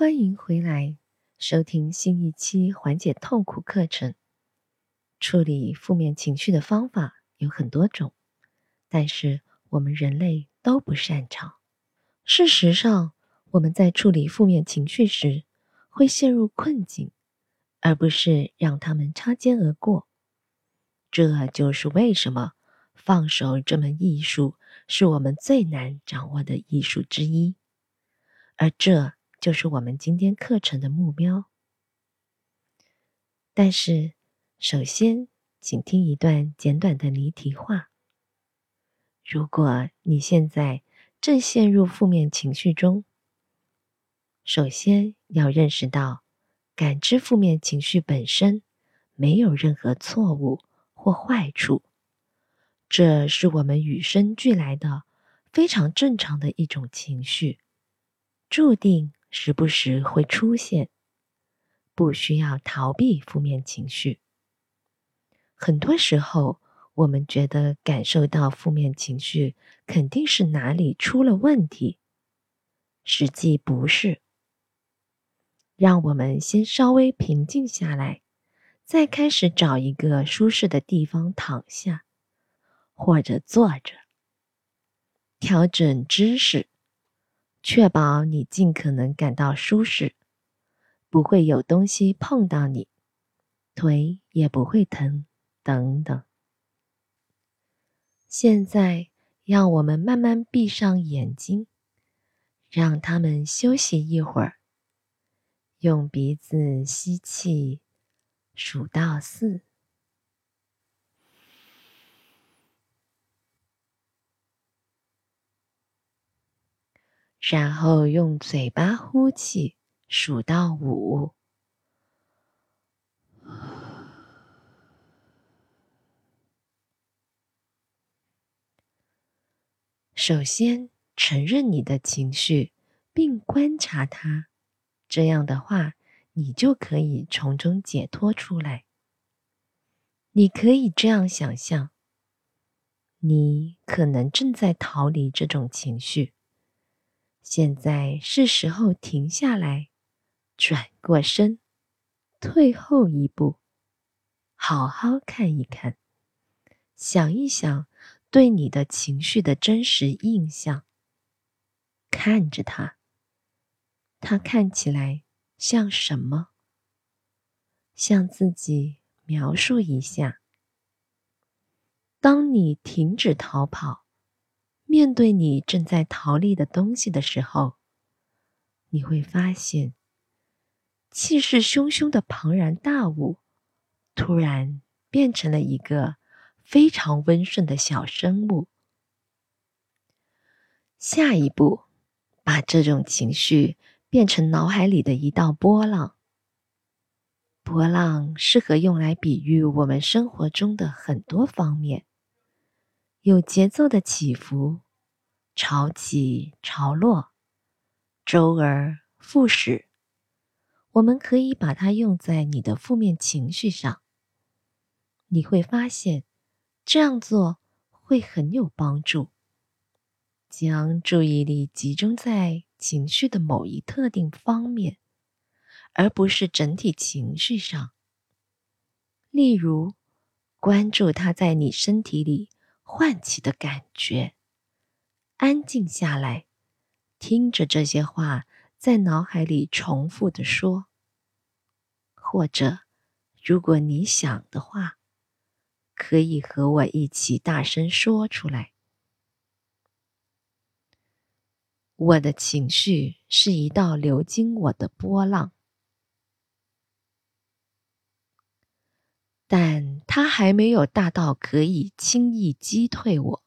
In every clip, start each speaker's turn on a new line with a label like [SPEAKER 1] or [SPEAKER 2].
[SPEAKER 1] 欢迎回来收听新一期缓解痛苦课程。处理负面情绪的方法有很多种，但是我们人类都不擅长。事实上，我们在处理负面情绪时会陷入困境，而不是让他们擦肩而过。这就是为什么放手这门艺术是我们最难掌握的艺术之一，而这。就是我们今天课程的目标。但是，首先，请听一段简短的离题话。如果你现在正陷入负面情绪中，首先要认识到，感知负面情绪本身没有任何错误或坏处，这是我们与生俱来的、非常正常的一种情绪，注定。时不时会出现，不需要逃避负面情绪。很多时候，我们觉得感受到负面情绪肯定是哪里出了问题，实际不是。让我们先稍微平静下来，再开始找一个舒适的地方躺下，或者坐着，调整姿势。确保你尽可能感到舒适，不会有东西碰到你，腿也不会疼，等等。现在，让我们慢慢闭上眼睛，让他们休息一会儿。用鼻子吸气，数到四。然后用嘴巴呼气，数到五。首先，承认你的情绪，并观察它，这样的话，你就可以从中解脱出来。你可以这样想象：你可能正在逃离这种情绪。现在是时候停下来，转过身，退后一步，好好看一看，想一想对你的情绪的真实印象。看着他，他看起来像什么？向自己描述一下。当你停止逃跑。面对你正在逃离的东西的时候，你会发现，气势汹汹的庞然大物，突然变成了一个非常温顺的小生物。下一步，把这种情绪变成脑海里的一道波浪。波浪适合用来比喻我们生活中的很多方面。有节奏的起伏，潮起潮落，周而复始。我们可以把它用在你的负面情绪上。你会发现，这样做会很有帮助。将注意力集中在情绪的某一特定方面，而不是整体情绪上。例如，关注它在你身体里。唤起的感觉，安静下来，听着这些话在脑海里重复的说。或者，如果你想的话，可以和我一起大声说出来。我的情绪是一道流经我的波浪。但它还没有大到可以轻易击退我。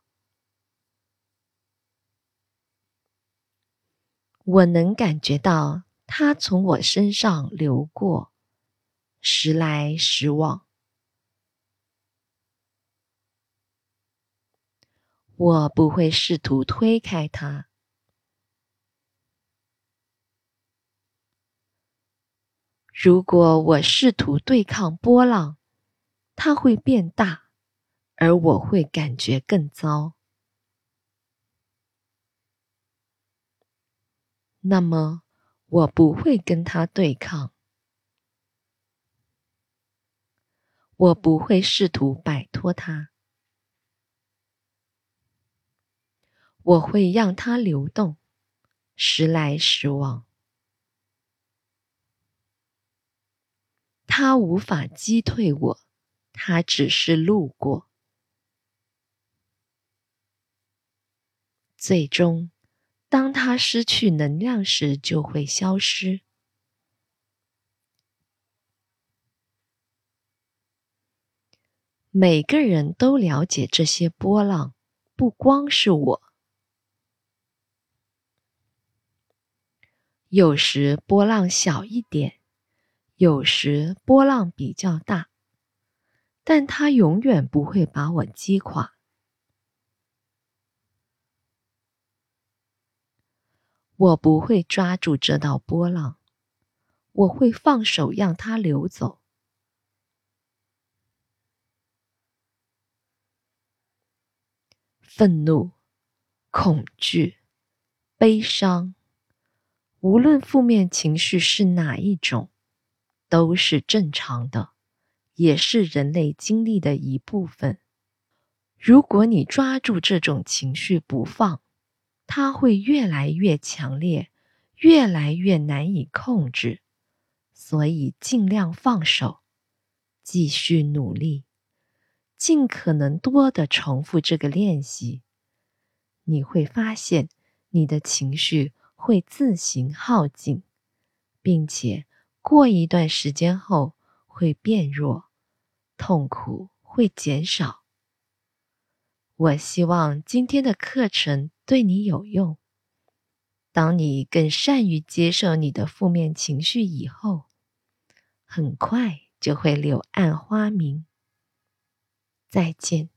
[SPEAKER 1] 我能感觉到它从我身上流过，时来时往。我不会试图推开它。如果我试图对抗波浪，它会变大，而我会感觉更糟。那么，我不会跟他对抗，我不会试图摆脱他，我会让它流动，时来时往。他无法击退我，他只是路过。最终，当他失去能量时，就会消失。每个人都了解这些波浪，不光是我。有时波浪小一点。有时波浪比较大，但它永远不会把我击垮。我不会抓住这道波浪，我会放手让它流走。愤怒、恐惧、悲伤，无论负面情绪是哪一种。都是正常的，也是人类经历的一部分。如果你抓住这种情绪不放，它会越来越强烈，越来越难以控制。所以尽量放手，继续努力，尽可能多的重复这个练习。你会发现，你的情绪会自行耗尽，并且。过一段时间后会变弱，痛苦会减少。我希望今天的课程对你有用。当你更善于接受你的负面情绪以后，很快就会柳暗花明。再见。